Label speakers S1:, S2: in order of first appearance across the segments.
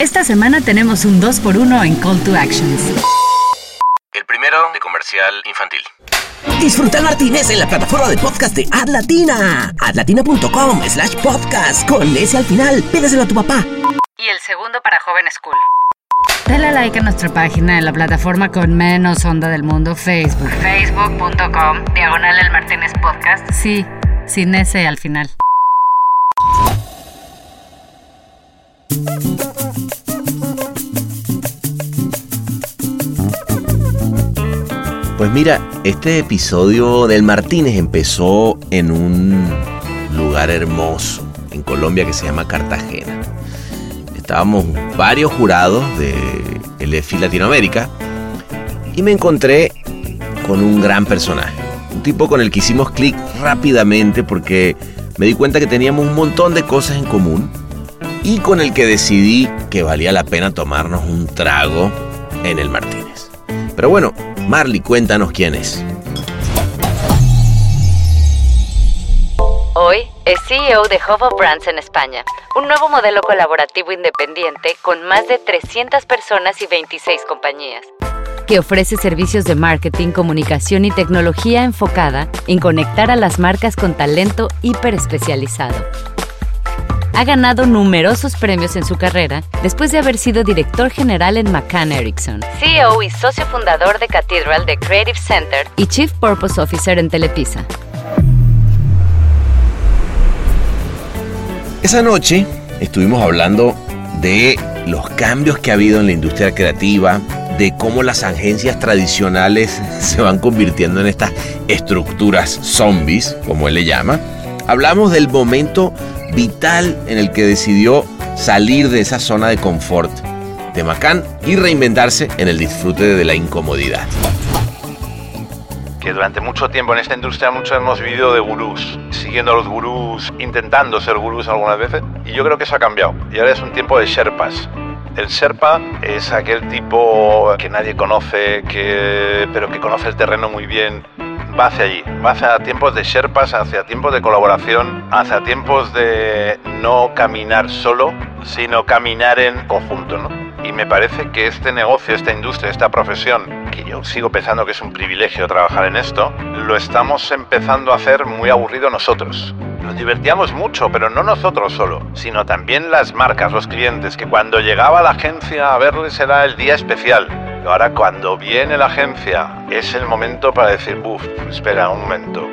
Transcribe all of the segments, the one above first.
S1: Esta semana tenemos un 2x1 en Call to Actions.
S2: El primero de comercial infantil.
S3: Disfruta el Martínez en la plataforma de podcast de Adlatina. Adlatina.com slash podcast. Con ese al final, pídeselo a tu papá.
S1: Y el segundo para Joven School. Dale like a nuestra página en la plataforma con menos onda del mundo, Facebook. Facebook.com, diagonal el Martínez Podcast. Sí, sin ese al final.
S2: Pues mira, este episodio del Martínez empezó en un lugar hermoso en Colombia que se llama Cartagena. Estábamos varios jurados de el EFI Latinoamérica y me encontré con un gran personaje. Un tipo con el que hicimos clic rápidamente porque me di cuenta que teníamos un montón de cosas en común y con el que decidí que valía la pena tomarnos un trago en el Martínez. Pero bueno, Marley, cuéntanos quién es.
S1: Hoy es CEO de Hovo Brands en España, un nuevo modelo colaborativo independiente con más de 300 personas y 26 compañías, que ofrece servicios de marketing, comunicación y tecnología enfocada en conectar a las marcas con talento hiper especializado ha ganado numerosos premios en su carrera después de haber sido director general en McCann Erickson, CEO y socio fundador de Cathedral de Creative Center y Chief Purpose Officer en Telepisa.
S2: Esa noche estuvimos hablando de los cambios que ha habido en la industria creativa, de cómo las agencias tradicionales se van convirtiendo en estas estructuras zombies, como él le llama. Hablamos del momento vital en el que decidió salir de esa zona de confort de Macán y reinventarse en el disfrute de la incomodidad.
S4: Que durante mucho tiempo en esta industria muchos hemos vivido de gurús, siguiendo a los gurús, intentando ser gurús algunas veces, y yo creo que eso ha cambiado. Y ahora es un tiempo de sherpas. El Sherpa es aquel tipo que nadie conoce, que, pero que conoce el terreno muy bien, va hacia allí, va hacia tiempos de Sherpas, hacia tiempos de colaboración, hacia tiempos de no caminar solo, sino caminar en conjunto, ¿no? Y me parece que este negocio, esta industria, esta profesión, que yo sigo pensando que es un privilegio trabajar en esto, lo estamos empezando a hacer muy aburrido nosotros. Nos divertíamos mucho, pero no nosotros solo, sino también las marcas, los clientes, que cuando llegaba la agencia a verles era el día especial Ahora cuando viene la agencia es el momento para decir, uff, espera un momento,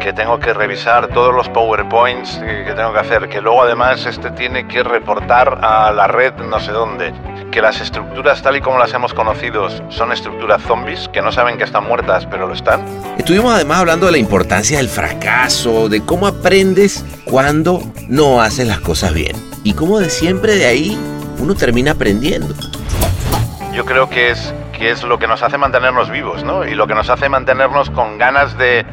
S4: que tengo que revisar todos los PowerPoints que tengo que hacer, que luego además este tiene que reportar a la red no sé dónde, que las estructuras tal y como las hemos conocido son estructuras zombies, que no saben que están muertas, pero lo están.
S2: Estuvimos además hablando de la importancia del fracaso, de cómo aprendes cuando no haces las cosas bien y cómo de siempre de ahí uno termina aprendiendo
S4: yo creo que es, que es lo que nos hace mantenernos vivos, ¿no? Y lo que nos hace mantenernos con ganas de,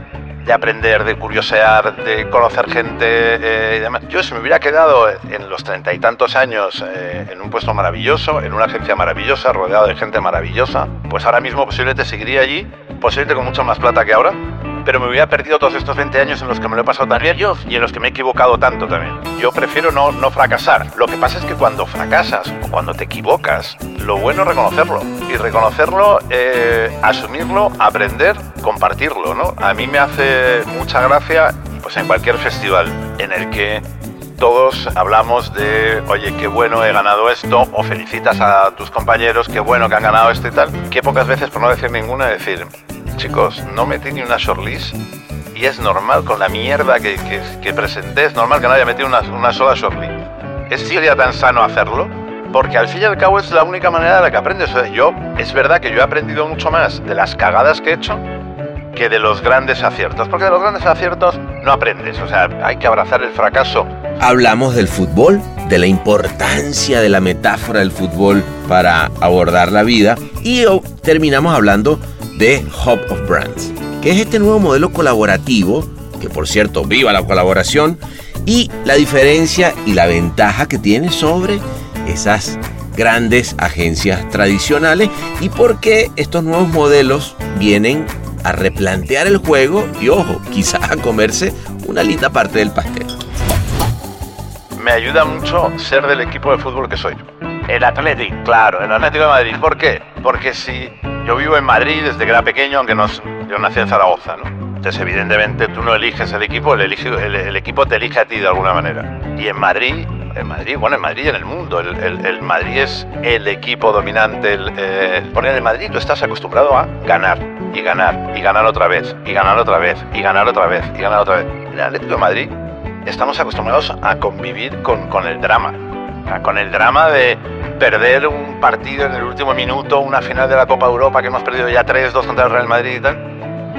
S4: de aprender, de curiosear, de conocer gente eh, y demás. Yo si me hubiera quedado en los treinta y tantos años eh, en un puesto maravilloso, en una agencia maravillosa, rodeado de gente maravillosa, pues ahora mismo posiblemente seguiría allí, posiblemente con mucha más plata que ahora, pero me hubiera perdido todos estos 20 años en los que me lo he pasado tan bien y en los que me he equivocado tanto también. Yo prefiero no, no fracasar. Lo que pasa es que cuando fracasas o cuando te equivocas, lo bueno es reconocerlo. Y reconocerlo, eh, asumirlo, aprender, compartirlo, ¿no? A mí me hace mucha gracia, pues en cualquier festival en el que todos hablamos de, oye, qué bueno he ganado esto, o felicitas a tus compañeros, qué bueno que han ganado esto y tal, que pocas veces, por no decir ninguna, decir, chicos, no metí ni una shortlist y es normal con la mierda que, que, presenté, es normal que no haya metido una, una sola shortlist. ¿Es sería tan sano hacerlo? Porque al fin y al cabo es la única manera de la que aprendes. yo, es verdad que yo he aprendido mucho más de las cagadas que he hecho que de los grandes aciertos. Porque de los grandes aciertos no aprendes. O sea, hay que abrazar el fracaso.
S2: Hablamos del fútbol, de la importancia de la metáfora del fútbol para abordar la vida. Y terminamos hablando de Hub of Brands, que es este nuevo modelo colaborativo, que por cierto, viva la colaboración, y la diferencia y la ventaja que tiene sobre esas grandes agencias tradicionales y por qué estos nuevos modelos vienen a replantear el juego y ojo, quizás a comerse una linda parte del pastel.
S4: Me ayuda mucho ser del equipo de fútbol que soy El Atlético, claro, el Atlético de Madrid. ¿Por qué? Porque si yo vivo en Madrid desde que era pequeño, aunque no, yo nací en Zaragoza, ¿no? Entonces, evidentemente, tú no eliges el equipo, el, el equipo te elige a ti de alguna manera. Y en Madrid, en Madrid, bueno, en Madrid y en el mundo, el, el- Madrid es el equipo dominante. El, eh, en el Madrid tú estás acostumbrado a ganar, y ganar, y ganar otra vez, y ganar otra vez, y ganar otra vez, y ganar otra vez. En el Atlético de Madrid estamos acostumbrados a convivir con, con el drama. Con el drama de perder un partido en el último minuto, una final de la Copa Europa que hemos perdido ya 3-2 contra el Real Madrid y tal,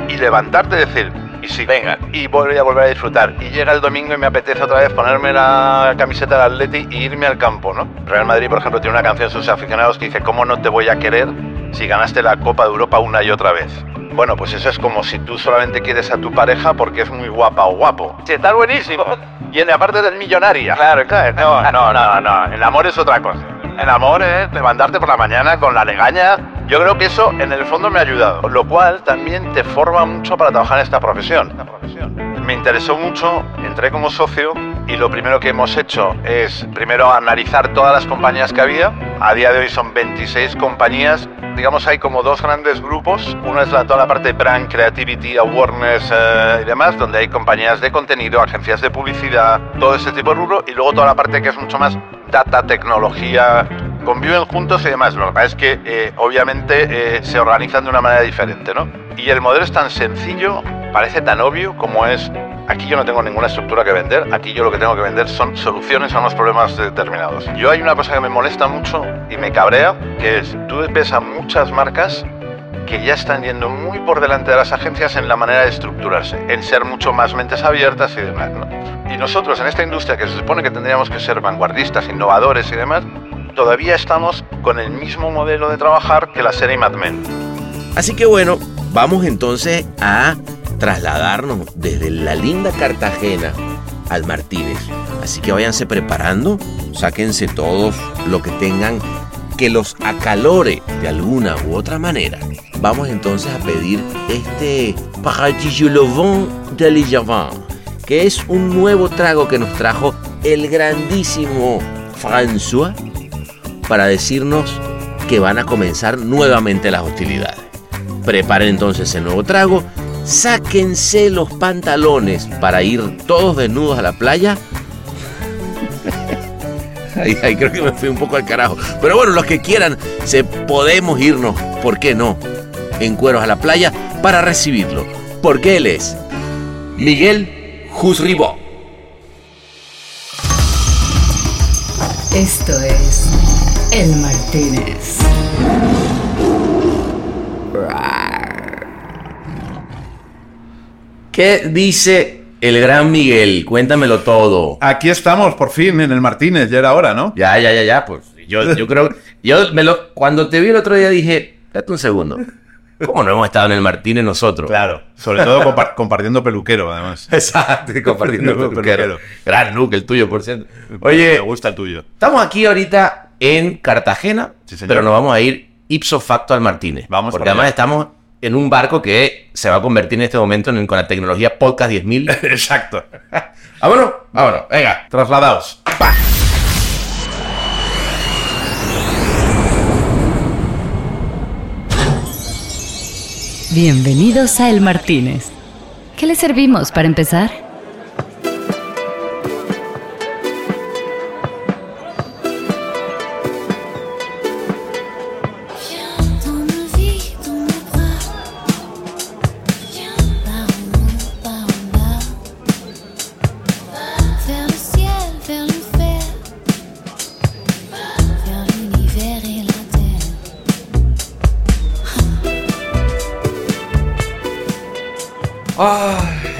S4: y levantarte y decir, y sí, venga, y voy a volver a disfrutar. Y llega el domingo y me apetece otra vez ponerme la camiseta del Atleti y irme al campo, ¿no? Real Madrid, por ejemplo, tiene una canción de sus aficionados que dice, ¿cómo no te voy a querer si ganaste la Copa de Europa una y otra vez? Bueno, pues eso es como si tú solamente quieres a tu pareja porque es muy guapa o guapo. Sí, está buenísimo. Y en la parte del millonaria. Claro, claro. No, no, no, no. El amor es otra cosa. El amor es levantarte por la mañana con la legaña. Yo creo que eso en el fondo me ha ayudado. Lo cual también te forma mucho para trabajar en. Esta profesión. Me interesó mucho, entré como socio y lo primero que hemos hecho es primero analizar todas las compañías que había. A día de hoy son 26 compañías. Digamos, hay como dos grandes grupos. Uno es la, toda la parte de brand, creativity, awareness eh, y demás, donde hay compañías de contenido, agencias de publicidad, todo ese tipo de rubro. Y luego toda la parte que es mucho más data, tecnología, conviven juntos y demás. Lo que pasa es que eh, obviamente eh, se organizan de una manera diferente, ¿no? Y el modelo es tan sencillo, parece tan obvio como es, aquí yo no tengo ninguna estructura que vender, aquí yo lo que tengo que vender son soluciones a unos problemas determinados. Yo hay una cosa que me molesta mucho y me cabrea, que es, tú ves a muchas marcas que ya están yendo muy por delante de las agencias en la manera de estructurarse, en ser mucho más mentes abiertas y demás. ¿no? Y nosotros en esta industria que se supone que tendríamos que ser vanguardistas, innovadores y demás, todavía estamos con el mismo modelo de trabajar que la serie Mad Men.
S2: Así que bueno, vamos entonces a trasladarnos desde la linda Cartagena al Martínez. Así que váyanse preparando, sáquense todos lo que tengan que los acalore de alguna u otra manera. Vamos entonces a pedir este Paradis le Vent de Lijavin, que es un nuevo trago que nos trajo el grandísimo François para decirnos que van a comenzar nuevamente las hostilidades. Preparen entonces el nuevo trago, sáquense los pantalones para ir todos desnudos a la playa. Ahí, ahí creo que me fui un poco al carajo. Pero bueno, los que quieran, se podemos irnos, ¿por qué no? En cueros a la playa para recibirlo. Porque él es Miguel Jusribó.
S1: Esto es El Martínez.
S2: ¿Qué dice el gran Miguel? Cuéntamelo todo.
S5: Aquí estamos, por fin, en el Martínez, ya era hora, ¿no?
S2: Ya, ya, ya, ya, pues yo, yo creo, yo me lo, cuando te vi el otro día dije, date un segundo, ¿cómo no hemos estado en el Martínez nosotros?
S5: Claro, sobre todo compa- compartiendo peluquero, además.
S2: Exacto, compartiendo
S5: Peluquero.
S2: peluquero. Gran look el tuyo, por cierto.
S5: Me
S2: Oye,
S5: gusta el tuyo.
S2: estamos aquí ahorita en Cartagena,
S5: Sí,
S2: pero nos vamos a ir ipso facto al Martínez.
S5: Vamos
S2: Porque además
S5: allá.
S2: estamos en un barco que se va a convertir en este momento en, con la tecnología Podcast 10.000.
S5: Exacto.
S2: vámonos, vámonos, venga.
S5: Trasladaos.
S1: Bienvenidos a El Martínez. ¿Qué le servimos para empezar?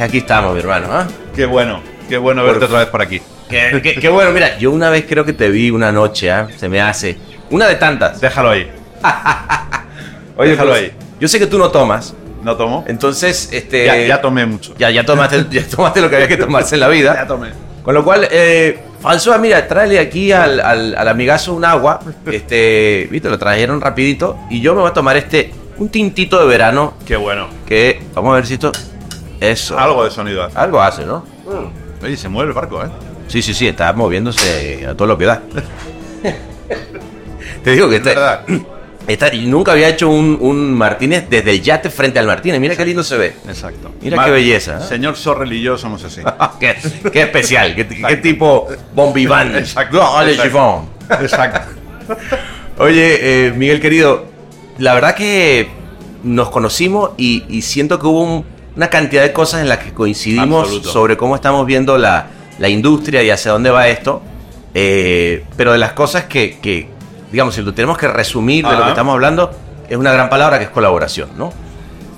S2: Aquí estamos, mi hermano, ¿ah?
S5: Qué bueno, qué bueno verte otra vez por aquí.
S2: Qué, qué- qué bueno, mira, yo una vez creo que te vi una noche, ¿ah? Se me hace. Una de tantas.
S5: Déjalo ahí.
S2: Oye,
S5: déjalo
S2: pues,
S5: ahí.
S2: Yo sé que tú no tomas,
S5: ¿No tomo?
S2: entonces, este.
S5: Ya, ya tomé mucho.
S2: Ya, ya tomaste, ya tomaste lo que había que tomarse en la vida.
S5: Ya tomé.
S2: Con lo cual, eh, François, mira, tráele aquí al, al, al amigazo un agua. Este, viste, lo trajeron rapidito. Y yo me voy a tomar este, un tintito de verano.
S5: Qué bueno.
S2: Que, vamos a ver si esto. Eso.
S5: Algo de sonido hace.
S2: Algo hace, ¿no?
S5: Oye, se mueve el barco, ¿eh?
S2: Sí, sí, sí, está moviéndose a todo lo que da. Te digo que
S4: Es
S2: está, está- nunca había hecho un, un Martínez desde el yate frente al Martínez. Mira qué lindo se ve.
S4: Exacto.
S2: Mira qué belleza, ¿eh?
S4: Señor Sorrel y yo somos así.
S2: qué, qué especial, qué, qué tipo bombiván.
S4: Exacto. Exacto. Exacto.
S2: Oye, eh, Miguel querido, la verdad que nos conocimos y, y siento que hubo un- una cantidad de cosas en las que coincidimos
S4: Absoluto.
S2: sobre cómo estamos viendo la, la industria y hacia dónde va esto. Eh, pero de las cosas que, que, digamos, si lo tenemos que resumir de lo
S4: Ajá.
S2: que estamos hablando, es una gran palabra que es colaboración, ¿no?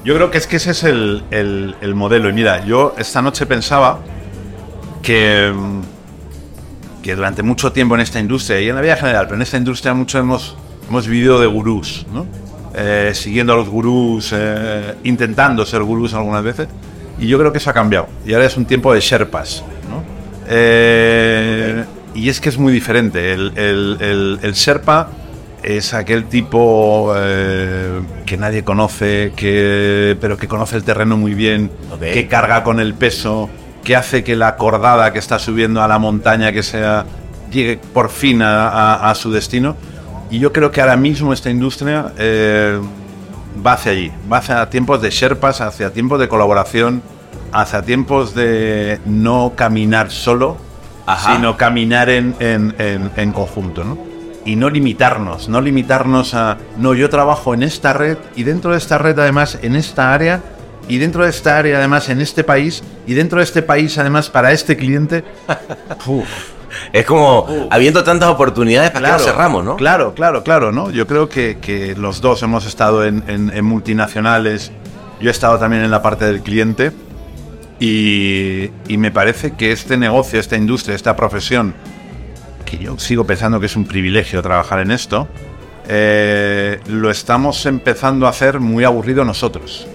S4: Yo creo que es que ese es el, el- el modelo. Y mira, yo esta noche pensaba que, mm, que durante mucho tiempo en esta industria, y en la vida general, pero en esta industria mucho hemos, hemos vivido de gurús, ¿no? Eh, siguiendo a los gurús, eh, intentando ser gurús algunas veces. Y yo creo que eso ha cambiado. Y ahora es un tiempo de sherpas, ¿no? Eh, y es que es muy diferente. El, el, el- el Sherpa es aquel tipo eh, que nadie conoce, que, pero que conoce el terreno muy bien, que carga con el peso, que hace que la cordada que está subiendo a la montaña que sea llegue por fin a, a- a su destino. Y yo creo que ahora mismo esta industria eh, va hacia allí, va hacia tiempos de Sherpas, hacia tiempos de colaboración, hacia tiempos de no caminar solo,
S2: Ajá.
S4: sino caminar en, en- en- en conjunto, ¿no? Y no limitarnos, no limitarnos a, no, yo trabajo en esta red y dentro de esta red además en esta área y dentro de esta área además en este país y dentro de este país además para este cliente. Uf.
S2: Es como habiendo tantas oportunidades para que no cerramos, ¿no?
S4: Claro, claro, claro, ¿no? Yo creo que, que los dos hemos estado en, en- en multinacionales, yo he estado también en la parte del cliente y, y me parece que este negocio, esta industria, esta profesión, que yo sigo pensando que es un privilegio trabajar en esto, eh, lo estamos empezando a hacer muy aburrido nosotros.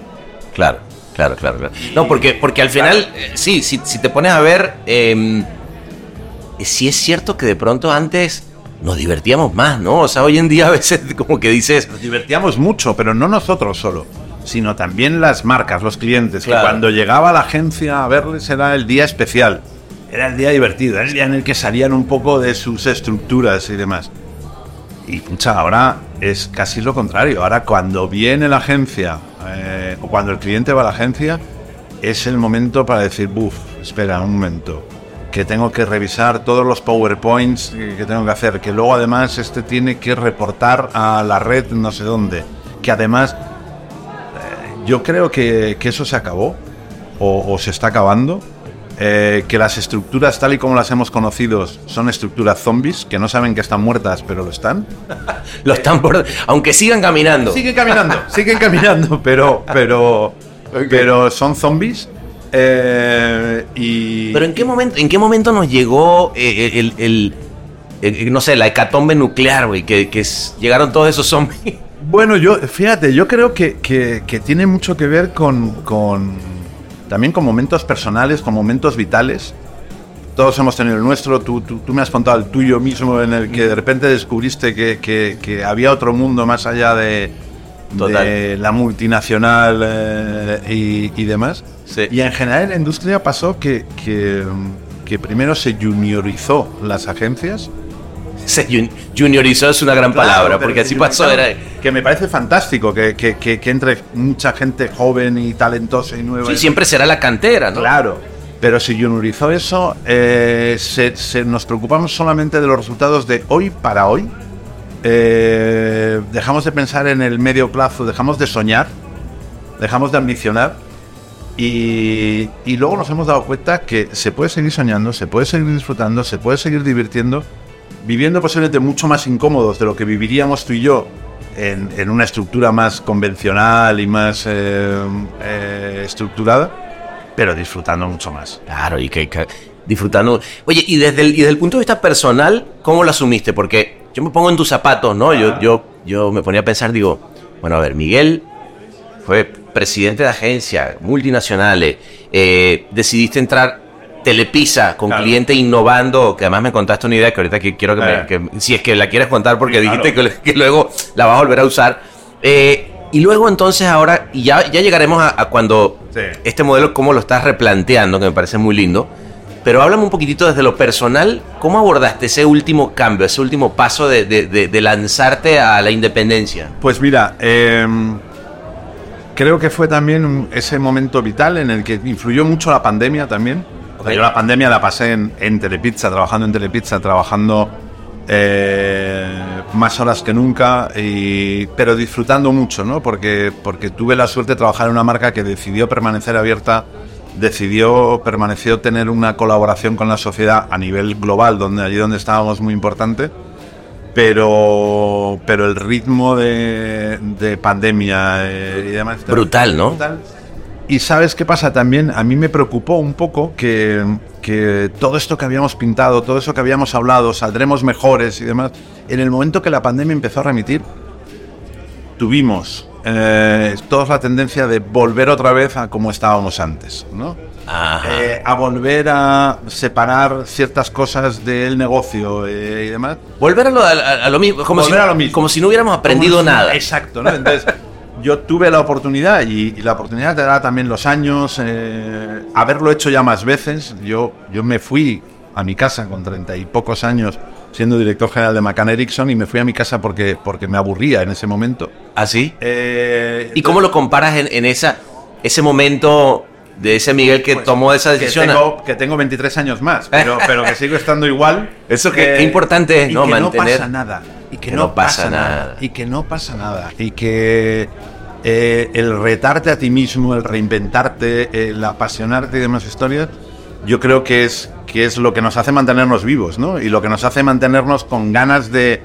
S2: Claro, claro, claro. claro. No, porque, porque al final, eh, sí, si, si te pones a ver, eh, sí es cierto que de pronto antes nos divertíamos más, ¿no? O sea, hoy en día a veces como que dices,
S4: Nos divertíamos mucho, pero no nosotros solo, sino también las marcas, los clientes,
S2: Claro.
S4: que cuando llegaba la agencia a verles era el día especial, era el día divertido, era el día en el que salían un poco de sus estructuras y demás. Y pucha, ahora es casi lo contrario. Ahora cuando viene la agencia eh, o cuando el cliente va a la agencia, es el momento para decir, buf, espera un momento, que tengo que revisar todos los PowerPoints que tengo que hacer, que luego además este tiene que reportar a la red no sé dónde, que además eh, yo creo que, que eso se acabó o, o se está acabando. eh, que las estructuras tal y como las hemos conocido son estructuras zombies, que no saben que están muertas, pero lo están.
S2: lo están por... Aunque sigan caminando.
S4: Siguen caminando, siguen caminando, pero, pero, pero son zombies. Eh, y
S2: Pero ¿en qué momento, en qué momento nos llegó eh, el, el- el- no sé, la hecatombe nuclear, güey? Que, que es- llegaron todos esos zombies.
S4: Bueno, yo, fíjate, yo creo que, que- que tiene mucho que ver con, con- también con momentos personales, con momentos vitales. Todos hemos tenido el nuestro, tú, tú- tú me has contado el tuyo mismo en el que de repente descubriste que- que había otro mundo más allá de,
S2: Total.
S4: de la multinacional eh, y, y demás.
S2: Sí.
S4: Y en general en la industria pasó que, que, que primero se juniorizó las agencias.
S2: Se jun- juniorizó es una gran palabra, porque así pasó. Era,
S4: Que me parece fantástico que, que- entre mucha gente joven y talentosa y nueva.
S2: sí, siempre será la cantera, ¿no?
S4: Claro. Pero si juniorizó eso, eh, se, se- nos preocupamos solamente de los resultados de hoy para hoy. Eh, dejamos de pensar en el medio plazo, dejamos de soñar, dejamos de ambicionar. Y, y luego nos hemos dado cuenta que se puede seguir soñando, se puede seguir disfrutando, se puede seguir divirtiendo, viviendo posiblemente mucho más incómodos de lo que viviríamos tú y yo en, en una estructura más convencional y más eh, eh, estructurada, pero disfrutando mucho más.
S2: Claro, y que, disfrutando. Oye, y desde, y desde el punto de vista personal, ¿cómo lo asumiste? Porque yo me pongo en tus zapatos, ¿no? Yo, yo, yo me ponía a pensar, digo, bueno, a ver, Miguel fue presidente de agencia, multinacionales, eh, decidiste entrar Telepisa con
S4: Claro.
S2: cliente innovando, que además me contaste una idea que ahorita que quiero que, me-
S4: Eh.
S2: que- si es que la quieres contar porque
S4: claro.
S2: dijiste que, que luego la vas a volver a usar. Eh, y luego entonces ahora, y ya, ya llegaremos a, a cuando
S4: Sí.
S2: este modelo, cómo lo estás replanteando, que me parece muy lindo. Pero háblame un poquitito desde lo personal, ¿cómo abordaste ese último cambio, ese último paso de, de- de- de lanzarte a la independencia?
S4: Pues mira, eh, creo que fue también ese momento vital en el que influyó mucho la pandemia también. Yo la pandemia la pasé en, en Telepizza, trabajando en Telepizza, trabajando eh, más horas que nunca, y- pero disfrutando mucho, ¿no? Porque, porque tuve la suerte de trabajar en una marca que decidió permanecer abierta, decidió, permaneció tener una colaboración con la sociedad a nivel global, donde allí donde estábamos muy importante pero pero el ritmo de, de pandemia eh, y demás
S2: Brutal, ¿no?
S4: brutal. y sabes qué pasa también a mí me preocupó un poco que, que todo esto que habíamos pintado todo eso que habíamos hablado saldremos mejores y demás en el momento que la pandemia empezó a remitir tuvimos eh, toda la tendencia de volver otra vez a como estábamos antes ¿no? Eh, a volver a separar ciertas cosas del negocio eh, y demás.
S2: Volver a lo, a- a lo mismo, como,
S4: Volver
S2: si,
S4: a lo mismo.
S2: como si no hubiéramos aprendido
S4: si-
S2: nada.
S4: Exacto, ¿no? Entonces, yo tuve la oportunidad y, y la oportunidad te da también los años, eh, haberlo hecho ya más veces. Yo, yo me fui a mi casa con treinta y pocos años siendo director general de McCann Erickson y me fui a mi casa porque, porque me aburría en ese momento.
S2: ¿Así?
S4: Eh,
S2: ¿Y cómo lo comparas en, en esa, ese momento de ese Miguel que
S4: pues,
S2: tomó esa
S4: que
S2: decisión?
S4: tengo, que tengo 23 años más, pero, pero que sigo estando igual.
S2: Eso que- qué importante es, ¿no?
S4: Que
S2: Mantener-
S4: no pasa nada. Y que,
S2: que
S4: no,
S2: no pasa
S4: pasa nada.
S2: nada.
S4: Y que no pasa nada. Y que eh, el retarte a ti mismo, el reinventarte, el apasionarte y demás historias, yo creo que es, que es lo que nos hace mantenernos vivos, ¿no? Y lo que nos hace mantenernos con ganas de,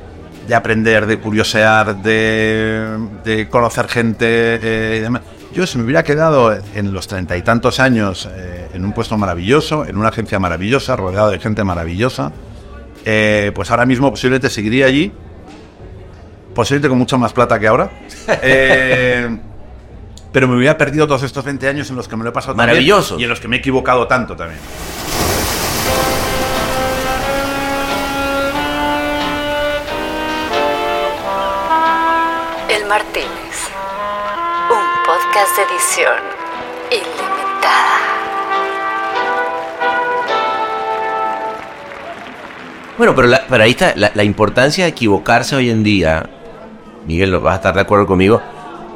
S4: de aprender, de curiosear, de, de conocer gente eh, y demás. Yo si me hubiera quedado en los treinta y tantos años eh, en un puesto maravilloso, en una agencia maravillosa, rodeado de gente maravillosa, eh, pues ahora mismo posiblemente seguiría allí, posiblemente con mucha más plata que ahora. Eh, pero me hubiera perdido todos estos 20 años en los que me lo he pasado
S2: Maravillosos.
S4: y en los que me he equivocado tanto también.
S1: Martínez. Un podcast de edición ilimitada.
S2: Bueno, pero, la- pero ahí está la, la importancia de equivocarse hoy en día. Miguel, lo vas a estar de acuerdo conmigo.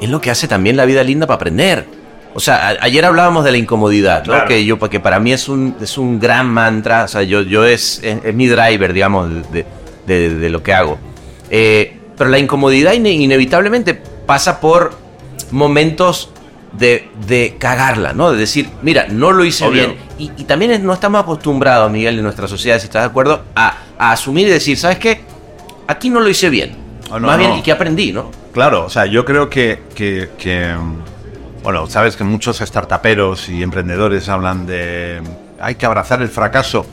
S2: Es lo que hace también la vida linda para aprender. O sea, a- ayer hablábamos de la incomodidad, ¿no?
S4: Claro.
S2: Que yo, que para mí es un, es un gran mantra. O sea, yo, yo es, es, es mi driver, digamos, de, de- de lo que hago. Eh, pero la incomodidad ine- inevitablemente pasa por momentos de, de cagarla, ¿no? De decir, mira, no lo hice
S4: Obvio.
S2: bien. Y, y también no estamos acostumbrados, Miguel, en nuestra sociedad, si estás de acuerdo, a, a asumir y decir, ¿sabes qué? Aquí no lo hice bien.
S4: Oh, no,
S2: Más bien. ¿y qué aprendí, no?
S4: Claro, o sea, yo creo que, que- que, bueno, sabes que muchos startuperos y emprendedores hablan de hay que abrazar el fracaso.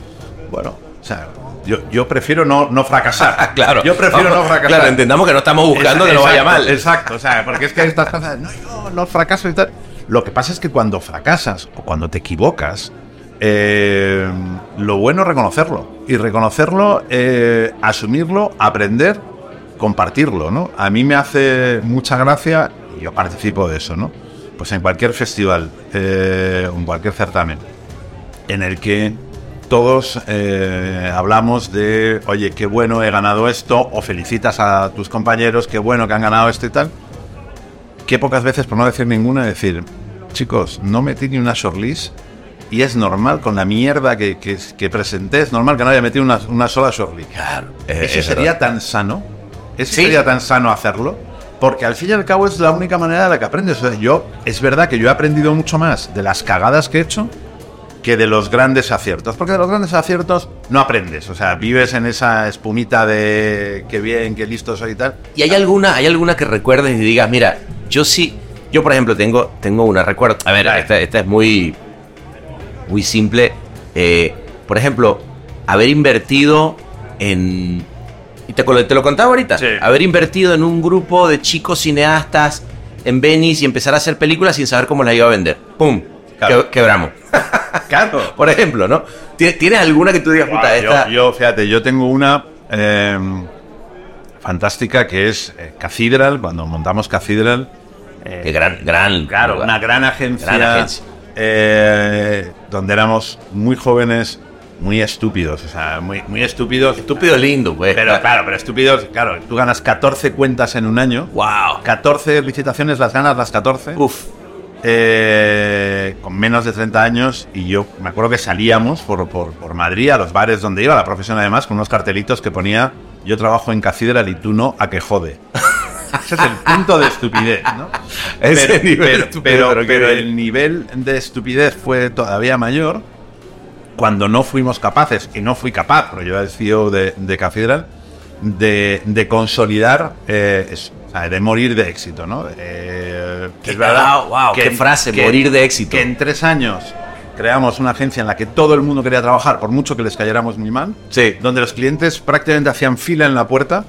S4: Bueno, o sea, yo, yo prefiero no, no fracasar.
S2: claro.
S4: Yo prefiero no fracasar.
S2: Claro, entendamos que no estamos buscando que no vaya mal.
S4: Exacto, o sea, porque es que estas cosas, no, yo no fracaso y tal. Lo que pasa es que cuando fracasas o cuando te equivocas, eh, lo bueno es reconocerlo. Y reconocerlo, eh, asumirlo, aprender, compartirlo, ¿no? A mí me hace mucha gracia, y yo participo de eso, ¿no? Pues en cualquier festival, eh, en cualquier certamen, en el que todos eh, hablamos de, oye, qué bueno he ganado esto, o felicitas a tus compañeros, qué bueno que han ganado esto y tal. Qué pocas veces, por no decir ninguna, decir, chicos, no metí ni una shortlist y es normal con la mierda que, que, que presenté, es normal que no haya metido una, una sola shortlist.
S2: Claro.
S4: Eso sería tan sano, eso
S2: Sí.
S4: sería tan sano hacerlo, porque al fin y al cabo es la única manera de la que aprendes. O sea, yo, es verdad que yo he aprendido mucho más de las cagadas que he hecho que de los grandes aciertos, porque de los grandes aciertos no aprendes, o sea, vives en esa espumita de qué bien, qué listo soy y tal.
S2: ¿Y hay alguna, hay alguna que recuerdes y digas, mira, yo sí, yo por ejemplo tengo, tengo una, recuerdo, a ver, esta, esta es muy, muy simple. Eh, por ejemplo, haber invertido en, y te, te lo contaba ahorita,
S4: Sí.
S2: haber invertido en un grupo de chicos cineastas en Venice y empezar a hacer películas sin saber cómo las iba a vender. ¡Pum!
S4: Claro.
S2: Que- quebramos.
S4: Claro.
S2: Por ejemplo, ¿no? ¿Tienes alguna que tú digas, puta,
S4: Guau,
S2: esta...
S4: yo, yo, fíjate, yo tengo una eh, fantástica que es eh, Cathedral, cuando montamos Cathedral. eh,
S2: Qué gran, gran...
S4: Claro, una gran agencia,
S2: Gran agencia.
S4: eh, donde éramos muy jóvenes, muy estúpidos, o sea, muy, muy estúpidos.
S2: Estúpido lindo, pues.
S4: Pero claro, pero estúpidos, claro, tú ganas 14 cuentas en un año.
S2: Wow.
S4: 14 licitaciones las ganas las 14.
S2: Uf.
S4: Eh, con menos de 30 años y yo me acuerdo que salíamos por, por, por Madrid a los bares donde iba la profesión además con unos cartelitos que ponía yo trabajo en Cathedral y tú no, a que jode. Ese es el punto de estupidez, ¿no?
S2: Ese
S4: pero,
S2: nivel
S4: pero- pero- el nivel de estupidez fue todavía mayor cuando no fuimos capaces, y no fui capaz, pero yo era el CEO de, de Cathedral, de, de consolidar, eh, sea, de morir de éxito, ¿no? Eh,
S2: Qué- wow, wow, qué frase, morir de éxito.
S4: Que en tres años creamos una agencia en la que todo el mundo quería trabajar, por mucho que les cayéramos muy mal,
S2: Sí.
S4: donde los clientes prácticamente hacían fila en la puerta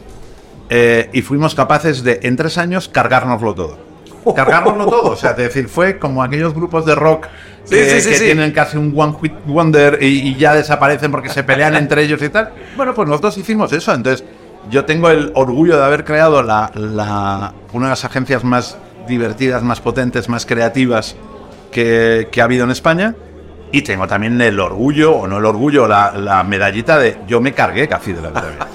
S4: eh, y fuimos capaces de, en tres años, cargárnoslo todo. Cargárnoslo todo, o sea, es decir, fue como aquellos grupos de rock que,
S2: sí, sí,
S4: que
S2: sí.
S4: tienen casi un one hit wonder y, y ya desaparecen porque se pelean entre ellos y tal. Bueno, pues nosotros hicimos eso, entonces yo tengo el orgullo de haber creado la, la- una de las agencias más divertidas, más potentes, más creativas que, que ha habido en España. Y tengo también el orgullo, o no el orgullo, la, la medallita de yo me cargué casi de la vida.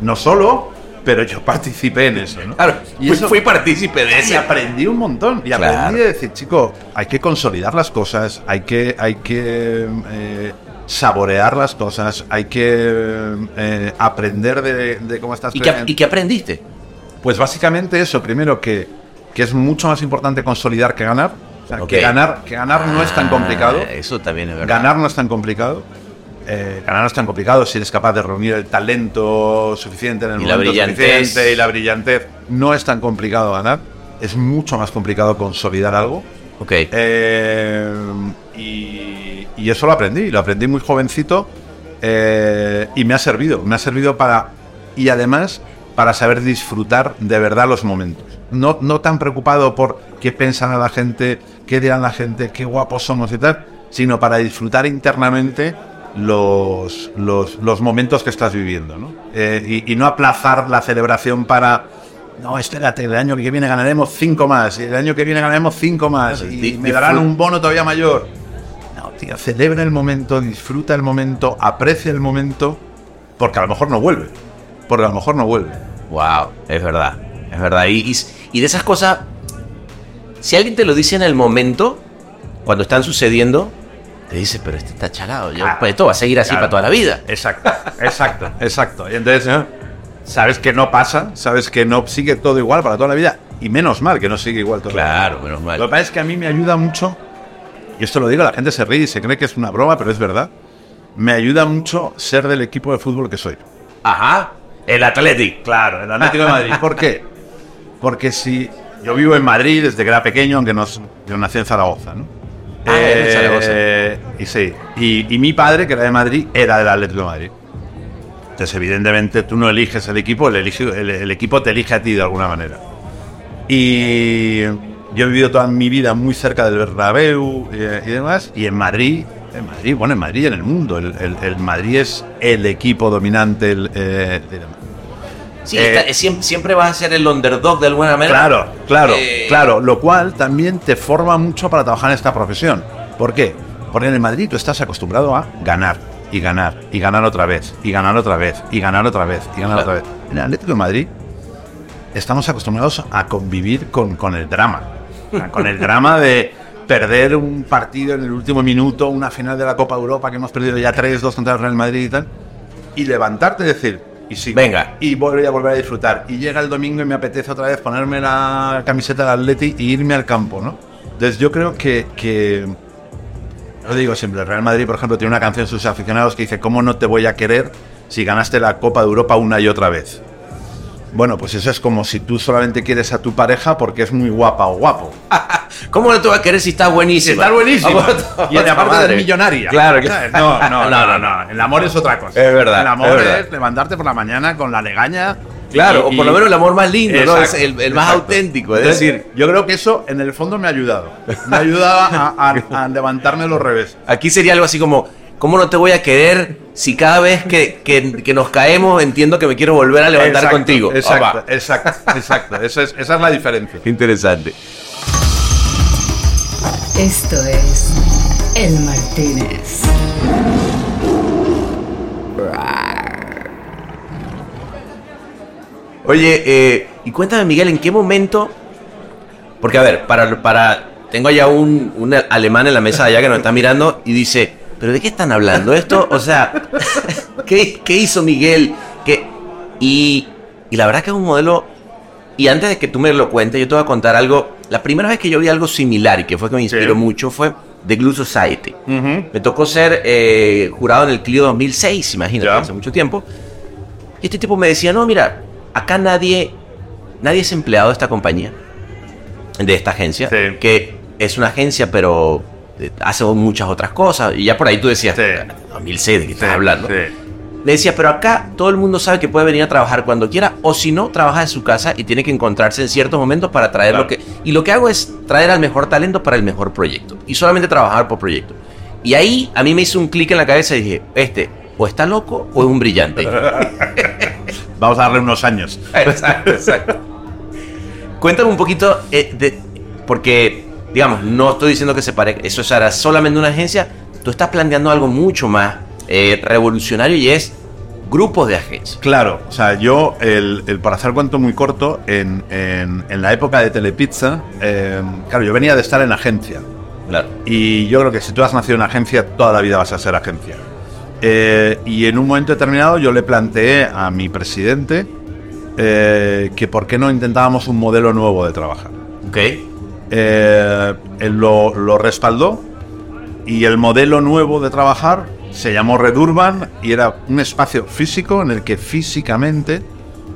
S4: No solo, pero yo participé en eso. ¿no?
S2: Claro,
S4: y
S2: fui-
S4: eso
S2: fui partícipe de
S4: y
S2: ese.
S4: aprendí un montón. Y
S2: Claro.
S4: aprendí de decir, chico, hay que consolidar las cosas, hay que, hay que eh, saborear las cosas, hay que eh, aprender de, de cómo estás
S2: ¿Y qué, ¿Y qué aprendiste?
S4: pues básicamente eso, primero que, que es mucho más importante consolidar que ganar. O sea, que ganar, que ganar no es tan
S2: Ah,
S4: complicado.
S2: Eso también es verdad.
S4: Ganar no es tan complicado. Eh, ganar no es tan complicado si eres capaz de reunir el talento suficiente en el
S2: Y la
S4: momento
S2: brillantez.
S4: suficiente y la brillantez. No es tan complicado ganar. Es mucho más complicado consolidar algo.
S2: Ok.
S4: Eh, y, y eso lo aprendí, lo aprendí muy jovencito eh, y me ha servido, me ha servido para, y además para saber disfrutar de verdad los momentos. No, no tan preocupado por qué pensará la gente, qué dirán la gente, qué guapos somos y tal, sino para disfrutar internamente los, los, los momentos que estás viviendo. ¿no? Eh, y, y no aplazar la celebración para no, espérate, el año que viene ganaremos cinco más, y el año que viene ganaremos cinco más, y me darán un bono todavía mayor. Celebra el momento, disfruta el momento, aprecia el momento, porque a lo mejor no vuelve. Porque a lo mejor no vuelve.
S2: Wow, es verdad, es verdad. Y, y- y de esas cosas, si alguien te lo dice en el momento, cuando están sucediendo, te dice, pero este está chalado, yo, esto va a seguir así
S4: Claro.
S2: para toda la vida.
S4: Exacto, exacto, exacto. Y entonces, ¿eh? sabes que no pasa, sabes que no sigue todo igual para toda la vida, y menos mal que no sigue igual todo
S2: Claro, menos
S4: Lo
S2: mal.
S4: que pasa es que a mí me ayuda mucho, y esto lo digo, la gente se ríe y se cree que es una broma, pero es verdad. Me ayuda mucho ser del equipo de fútbol que soy.
S2: Ajá, el Athletic.
S4: Claro, el Atlético de Madrid. ¿Por qué? Porque si yo vivo en Madrid desde que era pequeño, aunque no, yo nací en Zaragoza, ¿no?
S2: Ah, de Zaragoza.
S4: Eh, y sí. Y, y mi padre, que era de Madrid, era del Atlético de Madrid. Entonces, evidentemente, tú no eliges el equipo, el- el equipo te elige a ti de alguna manera. Y yo he vivido toda mi vida muy cerca del Bernabéu eh, y demás. Y en Madrid, en Madrid, bueno, en Madrid y en el mundo. El, el- el Madrid es el equipo dominante. el, eh,
S2: Sí,
S4: Eh,
S2: está- siempre, siempre vas a ser el underdog de alguna manera.
S4: Claro, claro,
S2: Eh,
S4: claro. Lo cual también te forma mucho para trabajar en esta profesión. ¿Por qué? Porque en el Madrid tú estás acostumbrado a ganar y ganar y ganar otra vez y ganar otra vez y ganar otra vez y ganar
S2: Claro.
S4: otra vez. En el Atlético de Madrid estamos acostumbrados a convivir con, con el drama. Con el drama de perder un partido en el último minuto, una final de la Copa Europa que hemos perdido ya 3-2 contra el Real Madrid y tal. Y levantarte y decir, y sí,
S2: Venga.
S4: y voy a volver a disfrutar. Y llega el domingo y me apetece otra vez ponerme la camiseta del Atleti e irme al campo, ¿no? Entonces yo creo que, que lo digo siempre, el Real Madrid, por ejemplo, tiene una canción de sus aficionados que dice, ¿cómo no te voy a querer si ganaste la Copa de Europa una y otra vez? Bueno, pues eso es como si tú solamente quieres a tu pareja porque es muy guapa o guapo.
S2: ¿Cómo no te va a querer si está buenísima?
S4: Está buenísima.
S2: Vamos,
S4: Y aparte es millonaria.
S2: Claro, claro.
S4: No, no, no, no, no. El amor es otra cosa.
S2: Es verdad,
S4: El amor
S2: es
S4: levantarte por la mañana con la legaña.
S2: Claro, o por lo menos el amor más lindo, ¿no? Es el, el más auténtico. Es decir,
S4: yo creo que eso en el fondo me ha ayudado. Me ha ayudado a, a- a levantarme los revés.
S2: aquí sería algo así como, ¿cómo no te voy a querer si cada vez que, que- que nos caemos entiendo que me quiero volver a levantar
S4: Exacto,
S2: contigo?
S4: Exacto,
S2: Opa.
S4: exacto, exacto. Esa es, esa es la diferencia.
S2: Qué interesante.
S6: Esto es El Martínez.
S2: Oye, eh, y cuéntame, Miguel, ¿en qué momento? Porque, a ver, para, para tengo allá un, un alemán en la mesa de allá que nos está mirando y dice, ¿pero de qué están hablando esto? O sea, ¿qué, qué hizo Miguel? ¿Qué? Y, y la verdad que es un modelo... Y antes de que tú me lo cuentes, yo te voy a contar algo. La primera vez que yo vi algo similar y que fue que me inspiró
S4: Sí.
S2: mucho fue The Glue Society. Me tocó ser eh, jurado en el Clio 2006, imagínate,
S4: Ya.
S2: hace mucho tiempo. Y este tipo me decía, no, mira, acá nadie, nadie es empleado de esta compañía, de esta agencia,
S4: Sí.
S2: que es una agencia, pero hace muchas otras cosas. Y ya por ahí tú decías,
S4: Sí.
S2: 2006, ¿de qué estás
S4: Sí,
S2: hablando?
S4: sí.
S2: Le decía, pero acá todo el mundo sabe que puede venir a trabajar cuando quiera, o si no, trabaja en su casa y tiene que encontrarse en ciertos momentos para traer
S4: Claro.
S2: lo que... Y lo que hago es traer al mejor talento para el mejor proyecto. Y solamente trabajar por proyecto. Y ahí a mí me hizo un clic en la cabeza y dije, este, o está loco o es un brillante.
S4: Vamos a darle unos años.
S2: exacto, exacto. Cuéntame un poquito eh, de... Porque, digamos, no estoy diciendo que se pare... Eso será solamente una agencia. Tú estás planteando algo mucho más eh, revolucionario y es grupos de agencias.
S4: Claro, o sea, yo, el, el- para hacer cuento muy corto, en, en- en la época de Telepizza, eh, claro, yo venía de estar en agencia.
S2: Claro.
S4: Y yo creo que si tú has nacido en agencia, toda la vida vas a ser agencia. Eh, y en un momento determinado yo le planteé a mi presidente eh, que por qué no intentábamos un modelo nuevo de trabajar.
S2: Ok.
S4: Eh, él lo, lo respaldó y el modelo nuevo de trabajar se llamó Red Urban y era un espacio físico en el que físicamente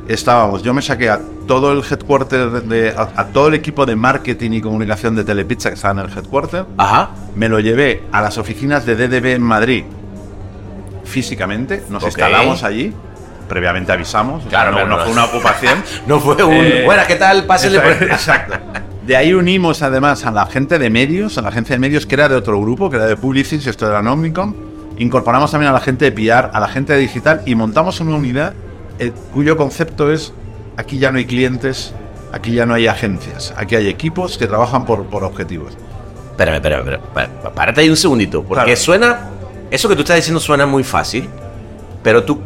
S4: estábamos. Yo me saqué a todo el headquarter, de, a, a todo el equipo de marketing y comunicación de Telepizza que estaba en el headquarter,
S2: Ajá.
S4: me lo llevé a las oficinas de DDB en Madrid físicamente, nos instalamos allí, previamente avisamos, o sea,
S2: Claro,
S4: no,
S2: pero
S4: no
S2: no-
S4: fue una ocupación.
S2: No fue un.
S4: Eh,
S2: Buenas, ¿qué tal? Pásenle por.
S4: Exacto. De ahí unimos además a la gente de medios, a la agencia de medios que era de otro grupo, que era de Publicis, esto era Omnicom. Incorporamos también a la gente de PR, a la gente de digital y montamos una unidad eh, cuyo concepto es aquí ya no hay clientes, aquí ya no hay agencias, aquí hay equipos que trabajan por, por objetivos.
S2: Espérame, espérame, espérame. Párate ahí un segundito. Porque
S4: Claro.
S2: suena. Eso que tú estás diciendo suena muy fácil. Pero tú.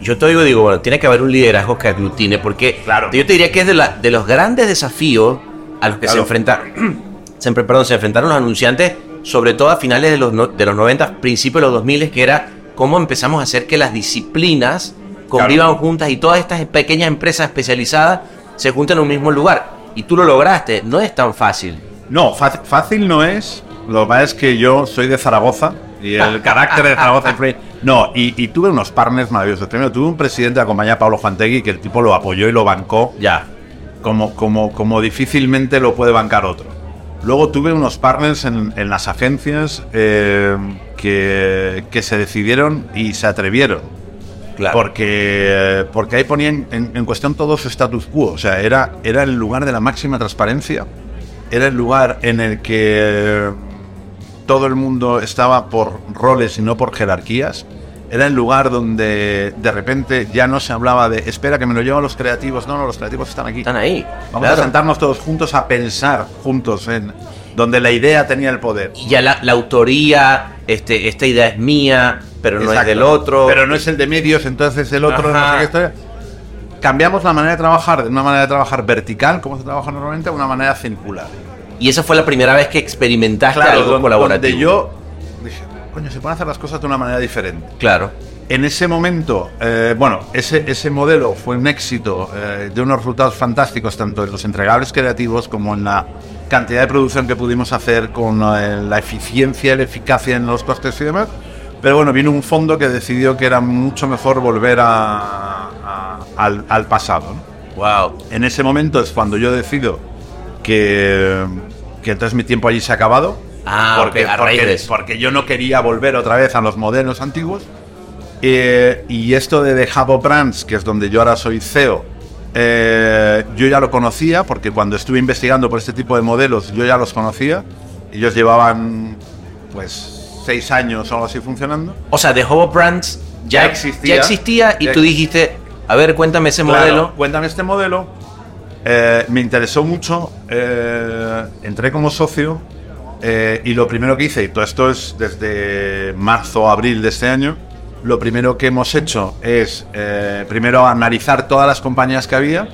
S2: Yo te digo, digo, bueno, tiene que haber un liderazgo que aglutine. Porque
S4: Claro.
S2: yo te diría que es de, la- de los grandes desafíos a los que se enfrentaron. siempre, perdón, se enfrentaron los anunciantes. Sobre todo a finales de los, no- de los 90, principios de los 2000, que era cómo empezamos a hacer que las disciplinas convivan juntas y todas estas pequeñas empresas especializadas se juntan en un mismo lugar. Y tú lo lograste. No es tan fácil.
S4: No, fácil, no es. Lo que pasa es que yo soy de Zaragoza y el carácter de Zaragoza. No, y, y tuve unos partners maravillosos. Primero, tuve un presidente de la compañía, Pablo Juantegui, que el tipo lo apoyó y lo bancó
S2: Ya.
S4: Como, como, como difícilmente lo puede bancar otro. Luego tuve unos partners en, en las agencias eh, que, que se decidieron y se atrevieron.
S2: Claro.
S4: Porque, porque ahí ponían en, en cuestión todo su status quo. O sea, era, era el lugar de la máxima transparencia. Era el lugar en el que todo el mundo estaba por roles y no por jerarquías. Era el lugar donde de repente ya no se hablaba de espera que me lo llevan los creativos. No, no, los creativos están aquí.
S2: Están ahí.
S4: Vamos
S2: Claro.
S4: a sentarnos todos juntos a pensar juntos en donde la idea tenía el poder.
S2: Y ya la, la autoría, este, esta idea es mía, pero no es del otro.
S4: Pero no es el de medios, entonces el otro no
S2: Ajá.
S4: sé qué historia. Cambiamos la manera de trabajar de una manera de trabajar vertical, como se trabaja normalmente, a una manera circular.
S2: Y esa fue la primera vez que experimentaste algo
S4: don-
S2: colaborativo.
S4: donde yo dije, coño, se pueden hacer las cosas de una manera diferente.
S2: Claro.
S4: En ese momento, eh, bueno, ese, ese modelo fue un éxito eh, de unos resultados fantásticos, tanto en los entregables creativos como en la cantidad de producción que pudimos hacer, con eh, la eficiencia y la eficacia en los costes y demás. Pero bueno, vino un fondo que decidió que era mucho mejor volver a- a- al, al pasado. ¿no?
S2: Wow.
S4: En ese momento es cuando yo decido que, que entonces mi tiempo allí se ha acabado.
S2: Ah,
S4: porque,
S2: ok, a raíz
S4: porque-
S2: de eso.
S4: porque yo no quería volver otra vez a los modelos antiguos. Eh, y esto de The Hub Brands, que es donde yo ahora soy CEO, eh, yo ya lo conocía porque cuando estuve investigando por este tipo de modelos, yo ya los conocía. Ellos llevaban pues seis años o algo así funcionando.
S2: O sea, The Hobo Brands ya,
S4: Ya existía.
S2: ya existía y
S4: Ya
S2: tú dijiste, a ver, cuéntame ese
S4: Claro,
S2: modelo.
S4: Cuéntame este modelo. Eh, me interesó mucho. eh, entré como socio. Eh, y lo primero que hice, y todo esto es desde marzo, abril de este año, lo primero que hemos hecho es, eh, primero, analizar todas las compañías que había,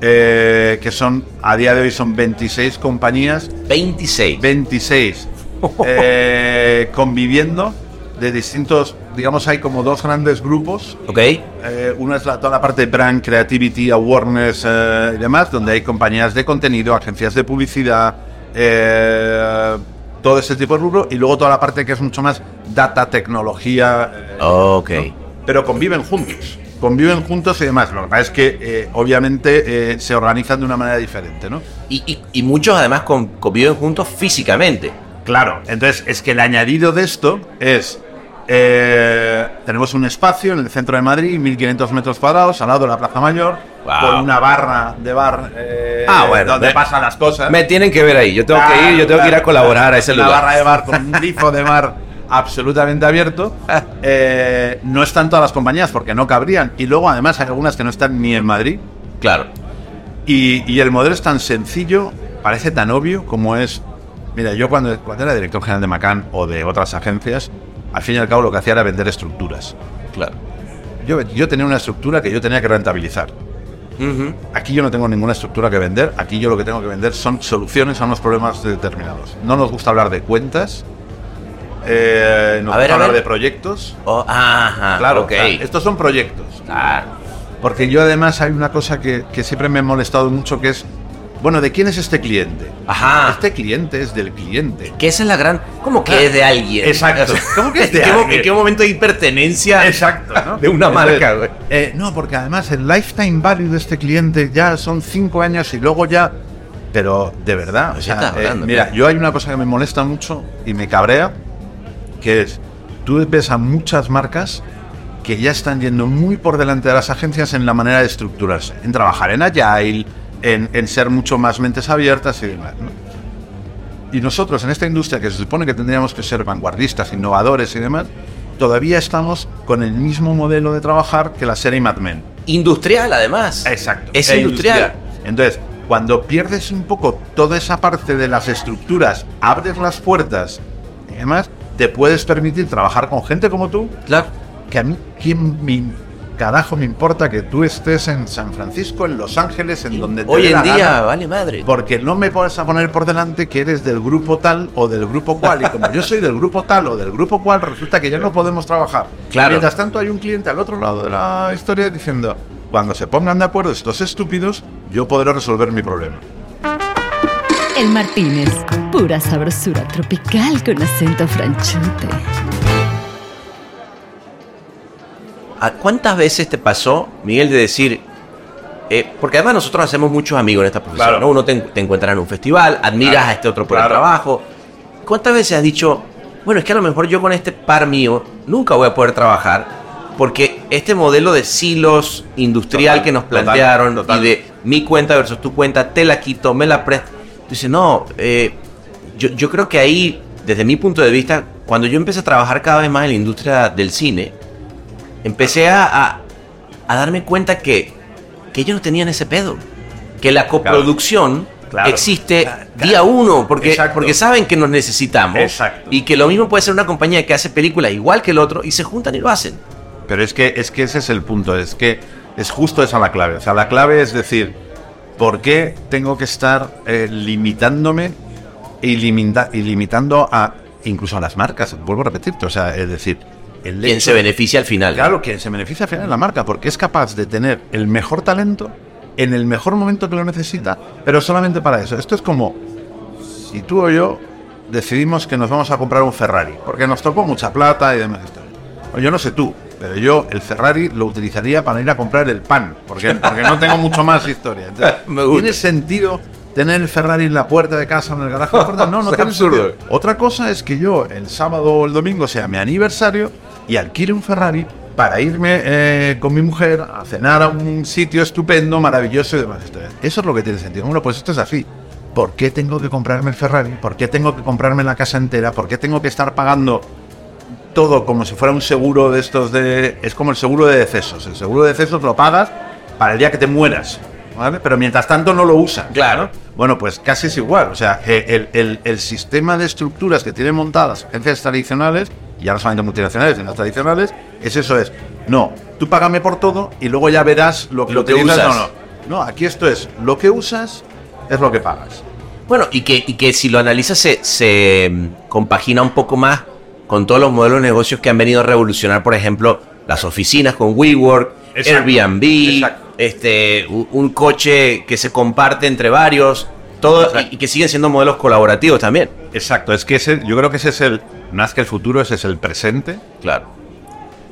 S4: eh, que son, a día de hoy son 26 compañías,
S2: 26.
S4: 26 eh, conviviendo de distintos, digamos, hay como dos grandes grupos.
S2: ¿Ok?
S4: Eh, uno es la, toda la parte de brand, creativity, awareness eh, y demás, donde hay compañías de contenido, agencias de publicidad, eh, todo ese tipo de rubro, y luego toda la parte que es mucho más data, tecnología. eh,
S2: Ok.
S4: pero conviven juntos. Conviven juntos y demás. Lo que pasa es que, eh, obviamente, eh, se organizan de una manera diferente, ¿no?
S2: Y, y- y muchos además con- conviven juntos físicamente.
S4: Claro, entonces es que el añadido de esto es. Eh, tenemos un espacio en el centro de Madrid, 1500 metros cuadrados, al lado de la Plaza Mayor,
S2: Wow.
S4: con una barra de bar eh,
S2: Ah, bueno,
S4: donde
S2: me-
S4: pasan las cosas.
S2: Me tienen que ver ahí. Yo tengo que ir, yo tengo que ir a colaborar
S4: claro.
S2: a ese
S4: una
S2: lugar.
S4: barra de bar con un grifo de bar absolutamente abierto. Eh, no están todas las compañías porque no cabrían. Y luego, además, hay algunas que no están ni en Madrid.
S2: Claro.
S4: Y, y el modelo es tan sencillo, parece tan obvio como es. Mira, yo cuando, cuando era director general de Macan o de otras agencias, al fin y al cabo lo que hacía era vender estructuras.
S2: Claro.
S4: Yo, yo tenía una estructura que yo tenía que rentabilizar. Aquí yo no tengo ninguna estructura que vender, aquí yo lo que tengo que vender son soluciones a unos problemas determinados. No nos gusta hablar de cuentas, eh, nos
S2: A ver,
S4: gusta
S2: a
S4: hablar
S2: ver.
S4: de proyectos.
S2: Oh, ajá.
S4: Claro,
S2: ok.
S4: o sea, estos son proyectos.
S2: Claro.
S4: Porque yo además hay una cosa que, que siempre me ha molestado mucho que es, bueno, ¿de quién es este cliente?
S2: Ajá.
S4: Este cliente es del cliente.
S2: Que esa es la gran. ¿Cómo que
S4: Ah,
S2: es de alguien?
S4: exacto. ¿Cómo que es de
S2: ¿En qué mo-
S4: alguien?
S2: ¿En qué momento hay pertenencia?
S4: Exacto, ¿no?
S2: De una marca, güey.
S4: eh, no, porque además el lifetime value de este cliente ya son cinco años y luego ya. Pero de verdad, o sea, eh,
S2: hablando,
S4: mira,
S2: claro.
S4: yo hay una cosa que me molesta mucho y me cabrea, que es, tú ves a muchas marcas que ya están yendo muy por delante de las agencias en la manera de estructurarse, en trabajar en agile, en, en ser mucho más mentes abiertas y demás. ¿no? Y nosotros en esta industria que se supone que tendríamos que ser vanguardistas, innovadores y demás, todavía estamos con el mismo modelo de trabajar que la serie Mad Men.
S2: Industrial, además.
S4: Exacto.
S2: Es
S4: E
S2: industrial.
S4: Entonces, cuando pierdes un poco toda esa parte de las estructuras, abres las puertas y demás, te puedes permitir trabajar con gente como tú,
S2: Claro.
S4: que a mí, ¿quién me carajo me importa que tú estés en San Francisco, en Los Ángeles, en donde te
S2: Hoy
S4: dé
S2: en
S4: la
S2: día,
S4: gana?
S2: vale madre.
S4: Porque no me vas a poner por delante que eres del grupo tal o del grupo cual. Y como yo soy del grupo tal o del grupo cual, resulta que ya no podemos trabajar.
S2: Claro.
S4: Mientras tanto, hay un cliente al otro lado de la historia diciendo: cuando se pongan de acuerdo estos estúpidos, yo podré resolver mi problema.
S6: El Martínez, pura sabrosura tropical con acento franchute.
S2: ¿Cuántas veces te pasó, Miguel, de decir, eh, porque además nosotros hacemos muchos amigos en esta profesión,
S4: Claro.
S2: ¿no? Uno te, te encuentra en un festival, admiras
S4: Claro,
S2: a este otro por el trabajo. ¿Cuántas veces has dicho, bueno, es que a lo mejor yo con este par mío nunca voy a poder trabajar porque este modelo de silos industrial
S4: Total,
S2: que nos
S4: total,
S2: plantearon
S4: total.
S2: y de mi cuenta versus tu cuenta, te la quito, me la presto. Dice, no, eh, yo, yo creo que ahí, desde mi punto de vista, cuando yo empecé a trabajar cada vez más en la industria del cine, empecé a, a- a darme cuenta que, que ellos no tenían ese pedo. Que la coproducción
S4: Claro.
S2: existe
S4: Claro.
S2: día uno, porque,
S4: Exacto.
S2: porque saben que nos necesitamos.
S4: Exacto.
S2: Y que lo mismo puede ser una compañía que hace películas igual que el otro y se juntan y lo hacen.
S4: Pero es que, es que ese es el punto, es que es justo esa la clave. O sea, la clave es decir, ¿por qué tengo que estar eh, limitándome y, limita- y limitando a incluso a las marcas? Vuelvo a repetirte, o sea, es decir, el
S2: ¿Quién
S4: hecho-
S2: se beneficia al final?
S4: Claro, que se beneficia al final de la marca, porque es capaz de tener el mejor talento en el mejor momento que lo necesita, pero solamente para eso. Esto es como si tú o yo decidimos que nos vamos a comprar un Ferrari, porque nos tocó mucha plata y demás. O yo no sé tú, pero yo el Ferrari lo utilizaría para ir a comprar el pan, porque, porque no tengo mucho más historia. Entonces,
S2: Me gusta.
S4: ¿Tiene sentido tener el Ferrari en la puerta de casa o en el garaje? de la puerta? No, no
S2: Es
S4: tiene
S2: absurdo.
S4: sentido. Otra cosa es que yo el sábado o el domingo sea mi aniversario y alquile un Ferrari para irme eh, con mi mujer a cenar a un sitio estupendo, maravilloso y demás. Eso es lo que tiene sentido. Bueno, pues esto es así. ¿Por qué tengo que comprarme el Ferrari? ¿Por qué tengo que comprarme la casa entera? ¿Por qué tengo que estar pagando todo como si fuera un seguro de estos de... Es como el seguro de decesos. El seguro de decesos lo pagas para el día que te mueras. ¿vale? Pero mientras tanto no lo usas.
S2: Claro.
S4: Bueno, pues casi es igual. O sea, el, el- el sistema de estructuras que tienen montadas agencias tradicionales, y ahora solamente multinacionales y no tradicionales, es eso, es, no, tú págame por todo y luego ya verás lo que,
S2: Lo que
S4: utilizas
S2: usas.
S4: o no. No, aquí esto es, lo que usas es lo que pagas.
S2: Bueno, y que, y que si lo analizas se, se mm, compagina un poco más con todos los modelos de negocios que han venido a revolucionar, por ejemplo, las oficinas con WeWork,
S4: Exacto,
S2: Airbnb,
S4: exacto.
S2: este, un, coche que se comparte entre varios, todo,
S4: Exacto.
S2: y que siguen siendo modelos colaborativos también.
S4: Exacto, es que ese, yo creo que ese es el, que el futuro, ese es el presente.
S2: Claro.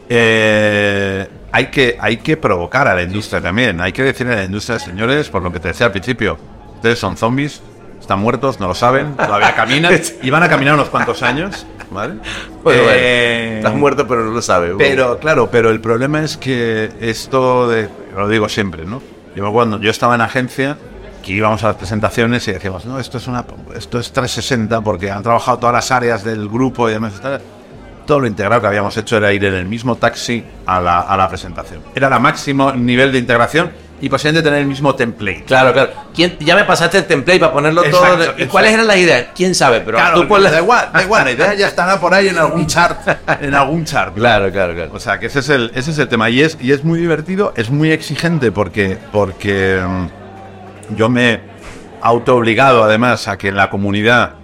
S4: Eh, hay, que, hay que provocar a la industria también. Hay que decirle a la industria, señores, por lo que te decía al principio, ustedes son zombies, están muertos, no lo saben, todavía caminan y van a caminar unos cuantos años. ¿Vale?
S2: Bueno, bueno,
S4: Eh,
S2: estás muerto pero no lo sabes.
S4: Pero, claro, pero el problema es que esto de. Lo digo siempre, ¿no? Yo cuando yo estaba en agencia, que íbamos a las presentaciones y decíamos, no, esto es una esto es 360 porque han trabajado todas las áreas del grupo y demás. Todo lo integrado que habíamos hecho era ir en el mismo taxi a la, a la presentación. Era el máximo nivel de integración y posiblemente tener el mismo template.
S2: Claro, claro. ¿Quién, ya me pasaste el template para ponerlo todo.
S4: Exacto,
S2: ¿Y
S4: exacto.
S2: cuáles eran las ideas? ¿Quién sabe? Pero
S4: Claro,
S2: tú ponlas-
S4: da igual, da igual, la idea ya estará por ahí en algún chart, en algún chart.
S2: Claro, claro, claro.
S4: O sea, que ese es el, ese es el tema. Y es, y es muy divertido, es muy exigente porque, porque mm, yo me he auto obligado además a que en la comunidad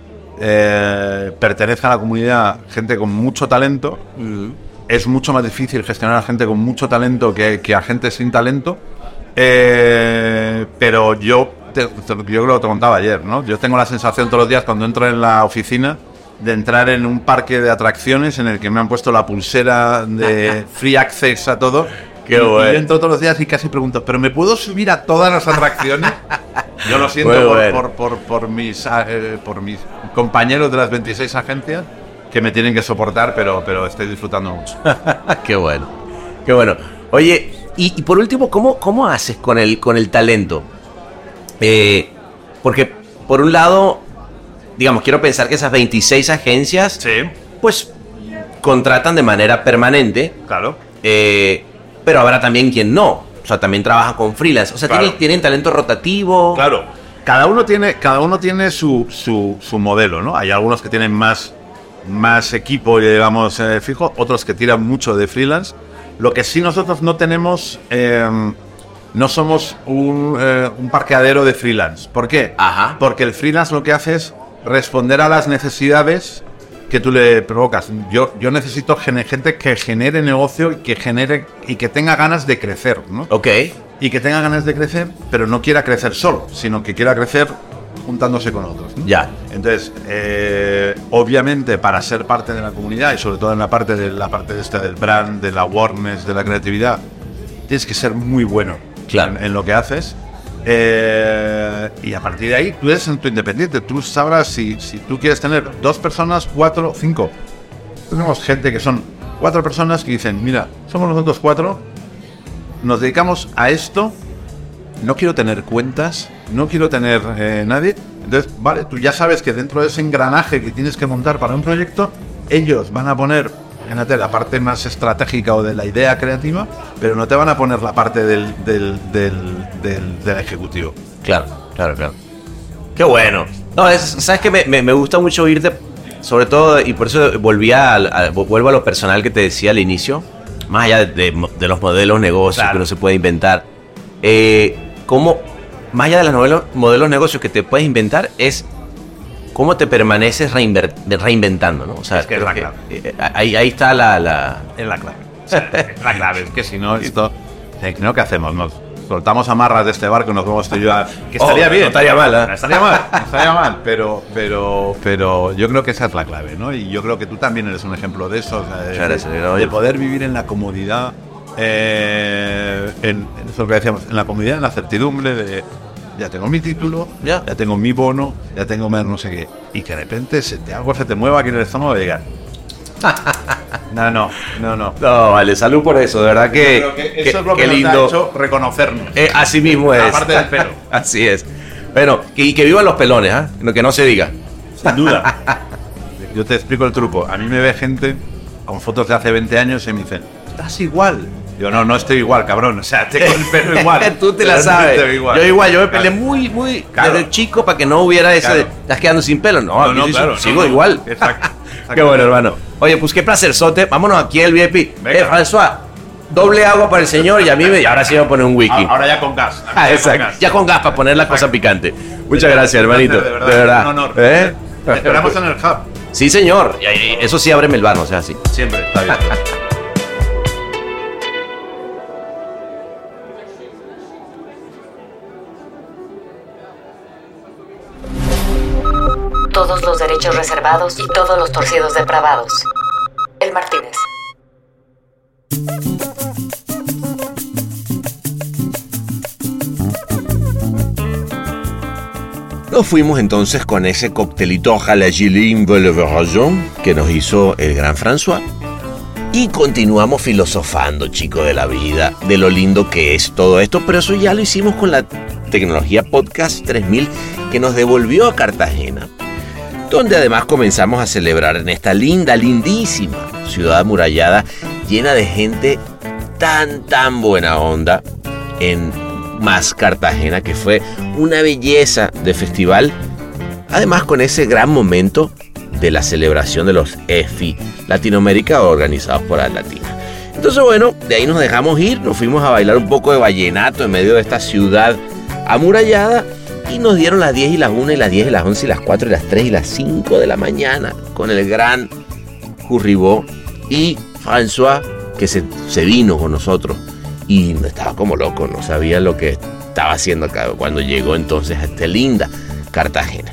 S4: eh, pertenezca a la comunidad gente con mucho talento. Es mucho más difícil gestionar a gente con mucho talento que, que a gente sin talento. Eh, pero yo, te- te- yo creo que te contaba ayer, ¿no? Yo tengo la sensación todos los días cuando entro en la oficina de entrar en un parque de atracciones en el que me han puesto la pulsera de free access a todo.
S2: Qué
S4: Y-
S2: bueno.
S4: yo entro todos los días y casi pregunto, ¿pero me puedo subir a todas las atracciones? Yo lo siento por,
S2: bueno.
S4: por, por- por mis, ah, eh, por mis compañeros de las 26 agencias que me tienen que soportar, pero, pero estoy disfrutando mucho.
S2: Qué bueno. Qué bueno. Oye, y, y por último, ¿cómo, cómo haces con el, con el talento? Eh, porque, por un lado, digamos, quiero pensar que esas 26 agencias,
S4: Sí,
S2: pues, contratan de manera permanente,
S4: claro.
S2: eh, pero habrá también quien no. O sea, también trabaja con freelance. O sea,
S4: Claro.
S2: ¿tienen, tienen talento rotativo.
S4: Claro. Cada uno tiene, cada uno tiene su, su, su modelo, ¿no? Hay algunos que tienen más, más equipo, digamos, eh, fijo, otros que tiran mucho de freelance. Lo que sí nosotros no tenemos, eh, no somos un, eh, un parqueadero de freelance. ¿Por qué?
S2: Ajá.
S4: Porque el freelance lo que hace es responder a las necesidades que tú le provocas. Yo, yo necesito gente que genere negocio y que genere y que tenga ganas de crecer, ¿no?
S2: Ok.
S4: y que tenga ganas de crecer, pero no quiera crecer solo, sino que quiera crecer juntándose con otros. ¿no?
S2: Ya.
S4: Entonces, eh, obviamente, para ser parte de la comunidad y sobre todo en la parte de la parte de esta del brand, de la awareness, de la creatividad, tienes que ser muy bueno
S2: Claro.
S4: en, en lo que haces. Eh, y a partir de ahí, tú eres en tu independiente. Tú sabrás si, si tú quieres tener dos personas, cuatro, cinco. Tenemos gente que son cuatro personas que dicen, mira, somos nosotros cuatro, nos dedicamos a esto, no quiero tener cuentas, no quiero tener eh, nadie. Entonces, vale, tú ya sabes que dentro de ese engranaje que tienes que montar para un proyecto, ellos van a poner, fíjate, la parte más estratégica o de la idea creativa, pero no te van a poner la parte del, del, del, del- del ejecutivo.
S2: Claro, claro, claro. Qué bueno. No, es- sabes que me, me- me gusta mucho oírte, sobre todo, y por eso volví a, a- vuelvo a lo personal que te decía al inicio, más allá de, de- de los modelos negocios
S4: Claro.
S2: que uno se puede inventar. Eh, cómo, más allá de los modelos, modelos negocios que te puedes inventar, es cómo te permaneces reinventando, ¿no? O sea,
S4: Es que es la clave.
S2: eh, ahí, ahí está la, la-
S4: Es la clave. O sea, es la clave, es que si no, esto. eh, ¿no? ¿Qué hacemos? Nos soltamos amarras de este barco y nos vamos tú y yo a- Que estaría
S2: Oh,
S4: bien.
S2: no estaría mal, ¿eh?
S4: Estaría mal, estaría mal. Pero, pero, pero yo creo que esa es la clave, ¿no? Y yo creo que tú también eres un ejemplo de eso. o sea, de,
S2: Muchas gracias,
S4: de-
S2: oye.
S4: de poder vivir en la comodidad. eh, en, en eso que decíamos, en la comodidad, en la certidumbre de. Ya tengo mi título,
S2: Ya.
S4: ya, tengo mi bono, ya tengo más no sé qué. Y que de repente se te, algo se te mueva aquí en el estómago y digas. No, no, no, no.
S2: No, vale, salud por eso, de verdad que,
S4: que
S2: que-
S4: eso es lo
S2: qué
S4: que nos
S2: lindo.
S4: ha hecho reconocernos.
S2: Eh, así mismo es.
S4: Aparte del pelo.
S2: así es. Bueno, y que vivan los pelones. Lo que no se diga.
S4: Sin duda. Yo te explico el truco. A mí me ve gente con fotos de hace 20 años y me dicen, estás igual. Yo no, no estoy igual, cabrón. O sea, tengo el pelo igual.
S2: Tú te la
S4: no
S2: sabes.
S4: igual.
S2: Yo igual, yo me peleé muy, muy
S4: Claro.
S2: desde chico para que no hubiera ese. de. Estás quedando sin pelo. No,
S4: No, no,
S2: sí
S4: claro,
S2: sigo
S4: no,
S2: igual.
S4: Exacto.
S2: Qué bueno, hermano. Oye, pues qué placer, Sote. Vámonos aquí al VIP.
S4: Venga.
S2: Eh, François, doble agua para el señor y a mí me... Y ahora sí voy a poner un wiki.
S4: Ahora ya con gas.
S2: Ah,
S4: Ya con
S2: exacto.
S4: gas.
S2: Ya con gas para poner la cosa picante. Muchas gracias, hermanito.
S4: De verdad,
S2: De verdad.
S4: un honor.
S2: ¿Eh?
S4: Te esperamos en el hub.
S2: Sí, señor. Y ahí- eso sí, ábreme el bar, no sea así.
S4: Siempre, está bien.
S1: Derechos reservados y todos los torcidos depravados. El Martínez.
S2: Nos fuimos entonces con ese coctelito a la que nos hizo el gran François. Y continuamos filosofando, chicos, de la vida, de lo lindo que es todo esto, pero eso ya lo hicimos con la tecnología Podcast 3000 que nos devolvió a Cartagena, donde además comenzamos a celebrar en esta linda, lindísima ciudad amurallada, llena de gente tan, tan buena onda en Más Cartagena, que fue una belleza de festival, además con ese gran momento de la celebración de los EFI Latinoamérica organizados por Latina. Entonces, bueno, de ahí nos dejamos ir, nos fuimos a bailar un poco de vallenato en medio de esta ciudad amurallada y nos dieron las 10 y las 1 y las 10 y las 11 y las 4 y las 3 y las 5 de la mañana con el gran Jurribó y François que se, se vino con nosotros. Y estaba como loco, no sabía lo que estaba haciendo acá cuando llegó entonces a esta linda Cartagena.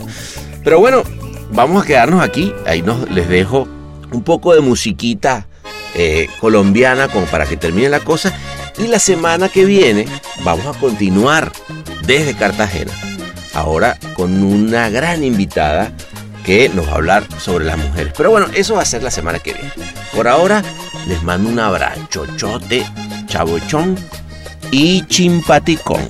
S2: Pero bueno, vamos a quedarnos aquí, ahí nos, les dejo un poco de musiquita eh, colombiana como para que termine la cosa. Y la semana que viene vamos a continuar desde Cartagena, ahora con una gran invitada que nos va a hablar sobre las mujeres. Pero bueno, eso va a ser la semana que viene. Por ahora, les mando un abrazo, chochote, chabochón y chimpaticón.